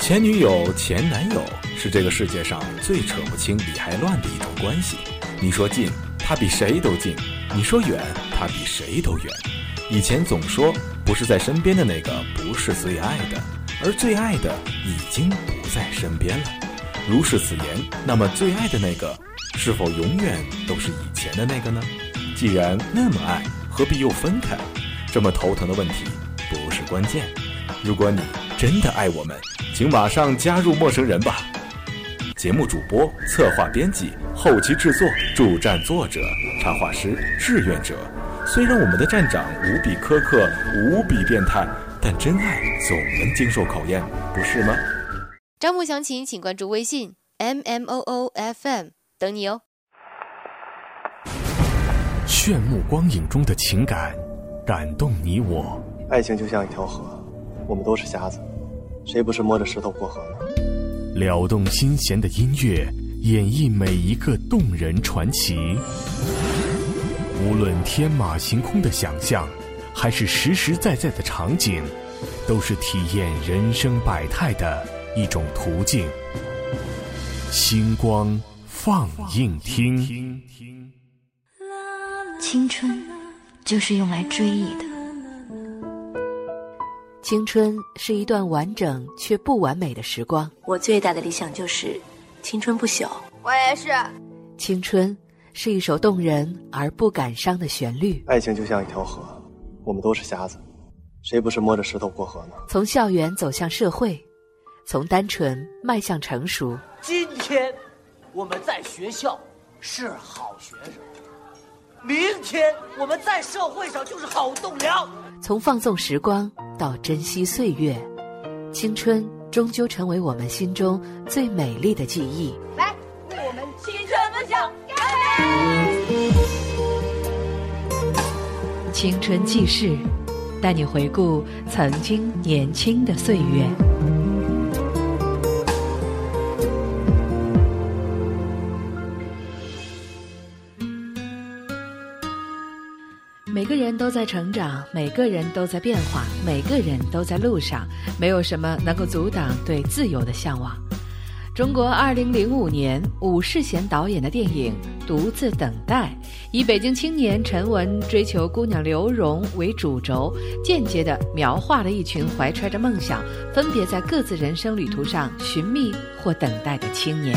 前女友、前男友是这个世界上最扯不清理还乱的一种关系。你说近，他比谁都近；你说远，他比谁都远。以前总说不是在身边的那个不是最爱的，而最爱的已经不在身边了。如是此言，那么最爱的那个是否永远都是以前的那个呢？既然那么爱，何必又分开？这么头疼的问题不是关键。如果你真的爱我们，请马上加入陌生人吧。节目主播、策划、编辑、后期制作、助战作者、插画师、志愿者。虽然我们的站长无比苛刻、无比变态，但真爱总能经受考验，不是吗？招募详情，请关注微信 m m o o f m，等你哦。炫目光影中的情感，感动你我。爱情就像一条河，我们都是瞎子，谁不是摸着石头过河呢？撩动心弦的音乐，演绎每一个动人传奇。无论天马行空的想象，还是实实在在的场景，都是体验人生百态的一种途径。星光放映厅，青春就是用来追忆的。青春是一段完整却不完美的时光。我最大的理想就是青春不朽。我也是。青春。是一首动人而不感伤的旋律。爱情就像一条河，我们都是瞎子，谁不是摸着石头过河呢？从校园走向社会，从单纯迈向成熟。今天我们在学校是好学生，明天我们在社会上就是好栋梁。从放纵时光到珍惜岁月，青春终究成为我们心中最美丽的记忆。来，为我们青春梦想。青春记事，带你回顾曾经年轻的岁月。都在成长，每个人都在变化，每个人都在路上，没有什么能够阻挡对自由的向往。中国二零零五年武世贤导演的电影《独自等待》，以北京青年陈文追求姑娘刘荣为主轴，间接地描画了一群怀揣着梦想，分别在各自人生旅途上寻觅或等待的青年。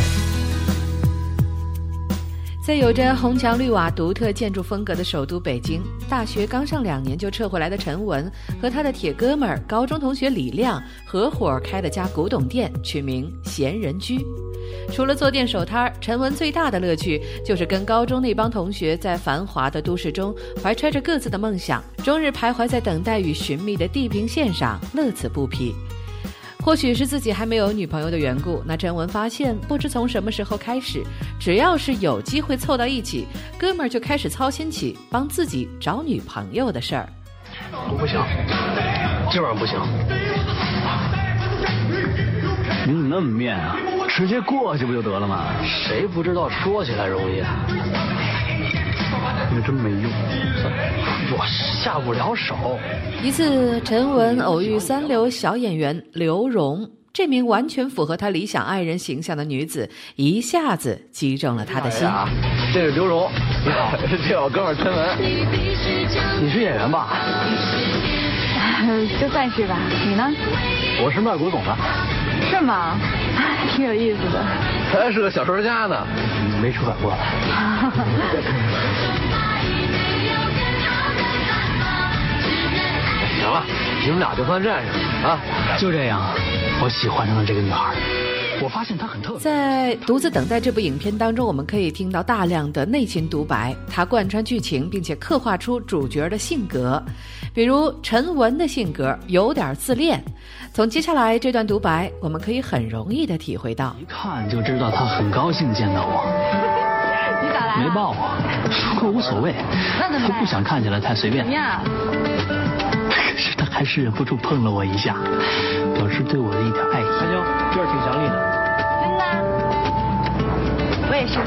在有着红墙绿瓦、独特建筑风格的首都北京，大学刚上两年就撤回来的陈文和他的铁哥们儿高中同学李亮合伙开了家古董店，取名闲人居。除了做店守摊儿，陈文最大的乐趣就是跟高中那帮同学在繁华的都市中，怀揣着各自的梦想，终日徘徊在等待与寻觅的地平线上，乐此不疲。或许是自己还没有女朋友的缘故，那陈文发现，不知从什么时候开始，只要是有机会凑到一起，哥们儿就开始操心起帮自己找女朋友的事儿。我不行，今晚不行。你怎么那么面啊？直接过去不就得了吗？谁不知道说起来容易啊？你真没用，我下不了手。一次，陈文偶遇三流小演员刘荣，这名完全符合他理想爱人形象的女子，一下子击中了他的心。这是刘荣，你好，这是我哥们陈文。你是演员吧？就算是吧。你呢？我是卖古董的。是吗？挺有意思的。他还是个小说家呢，没出版过。行了，你们俩就算认识啊！就这样，我喜欢上了这个女孩。我发现她很特别。在《独自等待》这部影片当中，我们可以听到大量的内心独白，它贯穿剧情，并且刻画出主角的性格。比如陈文的性格有点自恋，从接下来这段独白，我们可以很容易的体会到。一看就知道他很高兴见到我。你咋来没抱我，不过无所谓。那怎么？他不想看起来太随便。怎么样？可是他还是忍不住碰了我一下，表示对我的一点爱意。阿娇，这儿挺想你的。真的？我也是。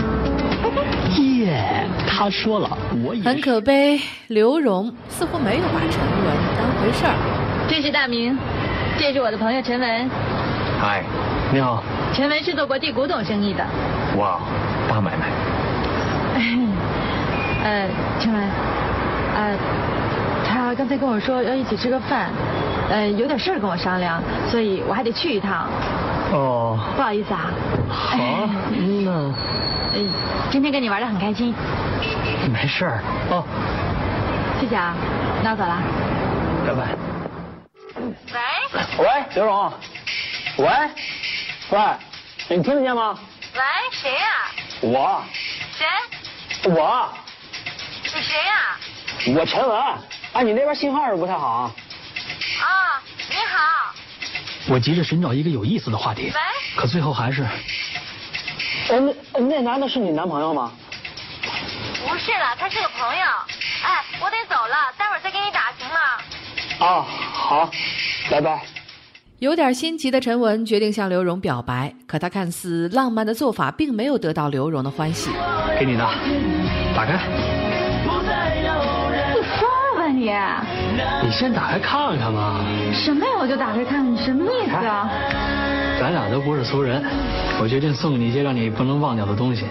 耶，他说了，我也很可悲。刘荣似乎没有把陈文当回事儿。这是大明，这是我的朋友陈文。嗨，你好。陈文是做国际古董生意的。哇，大买卖。呃，请问，呃，他刚才跟我说要一起吃个饭，呃，有点事儿跟我商量，所以我还得去一趟。哦。不好意思啊。好，那。呃，今天跟你玩的很开心。没事儿。哦。谢谢啊，那我走了。拜拜。喂。喂，刘荣。喂。喂，你听得见吗？喂，谁呀？我。谁？我。我陈文。哎，你那边信号是不太好。啊，啊你好。我急着寻找一个有意思的话题。喂。可最后还是。哎，那那男的是你男朋友吗？不是了，他是个朋友。哎，我得走了，待会儿再给你打，行吗？啊，好，拜拜。有点心急的陈文决定向刘荣表白，可他看似浪漫的做法并没有得到刘荣的欢喜。给你的，打开。你你！先打开看看嘛。什么呀？我就打开看看，你什么意思啊？咱俩都不是俗人，我决定送给你一些让你不能忘掉的东西。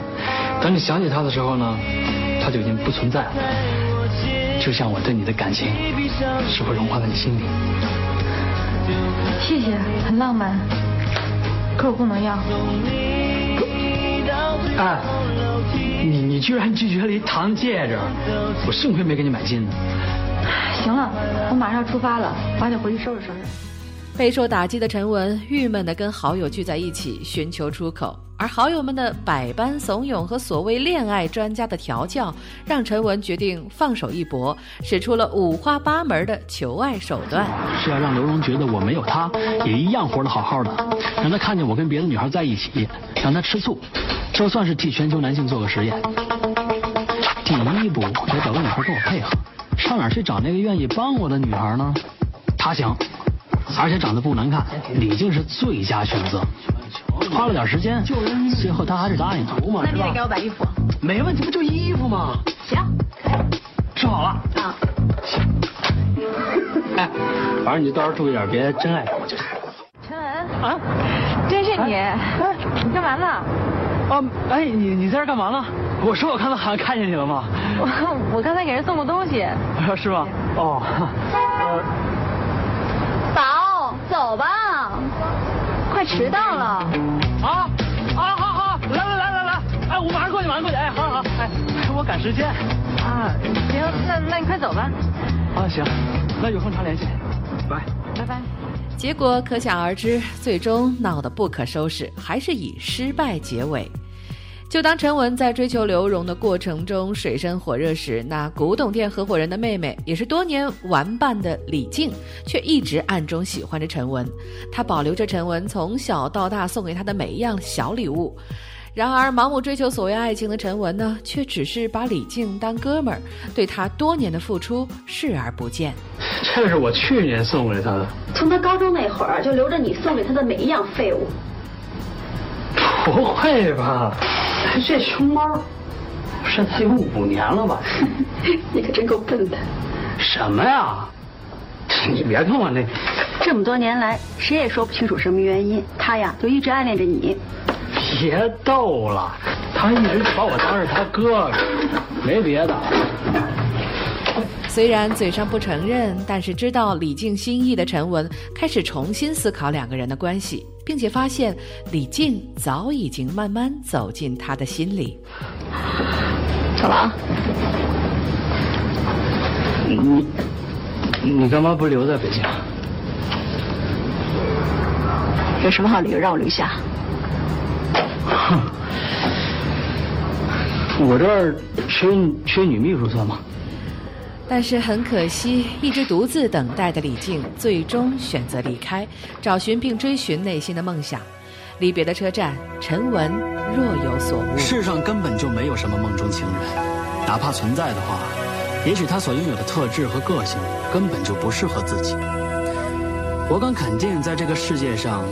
等你想起他的时候呢，他就已经不存在了。就像我对你的感情，是会融化在你心里？谢谢，很浪漫，可我不能要。哎，你你居然拒绝了一糖戒指，我幸亏没给你买金呢。行了，我马上要出发了，我还得回去收拾收拾。备受打击的陈文郁闷地跟好友聚在一起，寻求出口。而好友们的百般怂恿和所谓恋爱专家的调教，让陈文决定放手一搏，使出了五花八门的求爱手段。是要让刘荣觉得我没有他也一样活得好好的，让他看见我跟别的女孩在一起，让他吃醋，这算是替全球男性做个实验。第一步，我得找个女孩跟我配合，上哪去找那个愿意帮我的女孩呢？她行，而且长得不难看，李静是最佳选择。花了点时间，最后她还是答应了。那你得给我买衣服。没问题，不就衣服吗？行。吃好了。啊。行。哎，反正你到时候注意点，别真爱上我就行。陈文。啊？真是你？哎你干嘛呢？啊，哎，你你在这干嘛呢？我说我刚才好像看见你了吗？我 我刚才给人送过东西。是吗？哦。呃。宝，走吧。快迟到了！啊啊好好，来来来来来，哎，我马上过去，马上过去，哎，好好，哎，我赶时间。啊，行，那那你快走吧。啊行，那有空常联系，拜拜拜。结果可想而知，最终闹得不可收拾，还是以失败结尾。就当陈文在追求刘荣的过程中水深火热时，那古董店合伙人的妹妹，也是多年玩伴的李静，却一直暗中喜欢着陈文。她保留着陈文从小到大送给她的每一样小礼物。然而，盲目追求所谓爱情的陈文呢，却只是把李静当哥们儿，对她多年的付出视而不见。这是我去年送给他的，从他高中那会儿就留着你送给他的每一样废物。不会吧？这熊猫，现在有五年了吧？你可真够笨的。什么呀？你别跟我那。这么多年来，谁也说不清楚什么原因，他呀就一直暗恋着你。别逗了，他一直把我当是他哥哥，没别的。虽然嘴上不承认，但是知道李静心意的陈文开始重新思考两个人的关系，并且发现李静早已经慢慢走进他的心里。走了啊！你你干嘛不留在北京？有什么好理由让我留下？哼，我这儿缺缺女秘书算吗？但是很可惜，一直独自等待的李静最终选择离开，找寻并追寻内心的梦想。离别的车站，陈文若有所悟。世上根本就没有什么梦中情人，哪怕存在的话，也许他所拥有的特质和个性根本就不适合自己。我敢肯定，在这个世界上，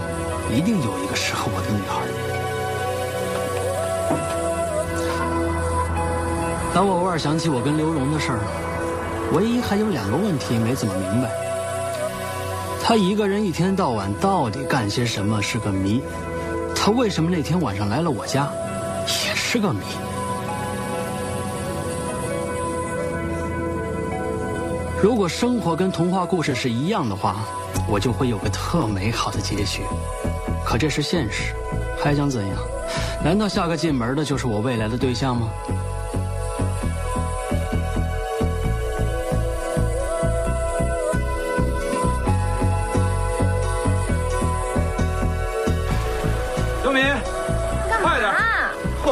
一定有一个适合我的女孩。当我偶尔想起我跟刘荣的事儿。唯一还有两个问题没怎么明白。他一个人一天到晚到底干些什么是个谜，他为什么那天晚上来了我家，也是个谜。如果生活跟童话故事是一样的话，我就会有个特美好的结局。可这是现实，还想怎样？难道下个进门的就是我未来的对象吗？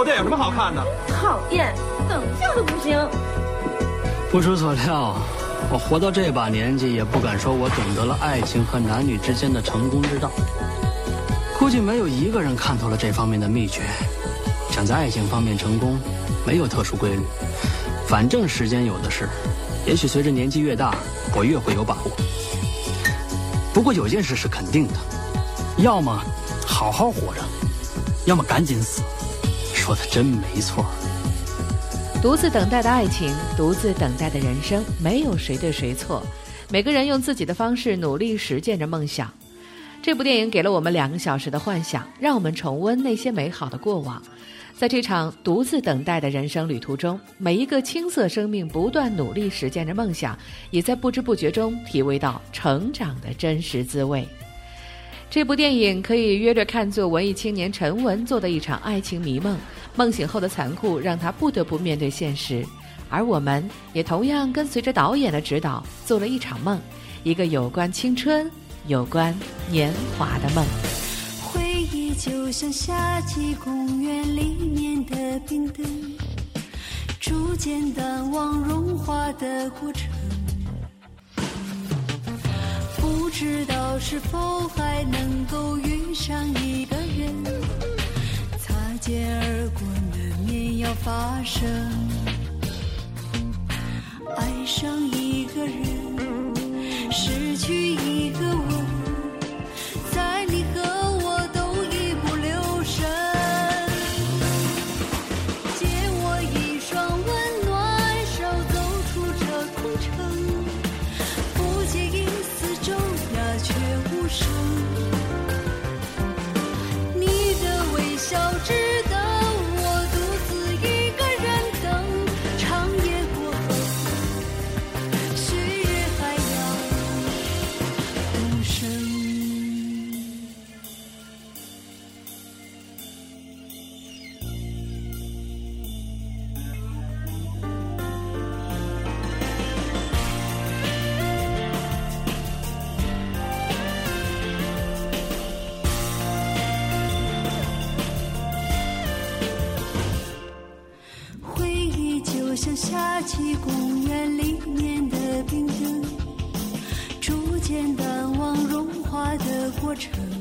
后殿有什么好看的？讨厌，等一下都不行。不出所料。我活到这把年纪，也不敢说我懂得了爱情和男女之间的成功之道。估计没有一个人看透了这方面的秘诀。想在爱情方面成功，没有特殊规律，反正时间有的是。也许随着年纪越大，我越会有把握。不过有件事是肯定的，要么好好活着，要么赶紧死。说的真没错。独自等待的爱情，独自等待的人生，没有谁对谁错，每个人用自己的方式努力实践着梦想。这部电影给了我们两个小时的幻想，让我们重温那些美好的过往。在这场独自等待的人生旅途中，每一个青涩生命不断努力实践着梦想，也在不知不觉中体味到成长的真实滋味。这部电影可以约着看作文艺青年陈文做的一场爱情迷梦。梦醒后的残酷让他不得不面对现实，而我们也同样跟随着导演的指导做了一场梦，一个有关青春、有关年华的梦。回忆就像夏季公园里面的冰灯，逐渐淡忘融化的过程，不知道是否还能够遇上一个人。肩而过，难免要发生。爱上一个人，起公园里面的冰灯逐渐淡忘融化的过程。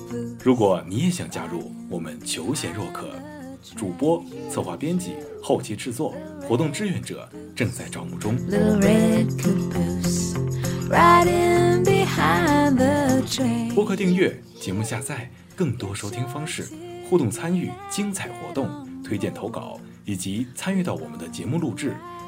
如果你也想加入，我们求贤若渴。主播、策划、编辑、后期制作、活动志愿者正在招募中。播客订阅、节目下载、更多收听方式、互动参与、精彩活动、推荐投稿以及参与到我们的节目录制，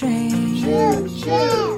train. Choo, choo.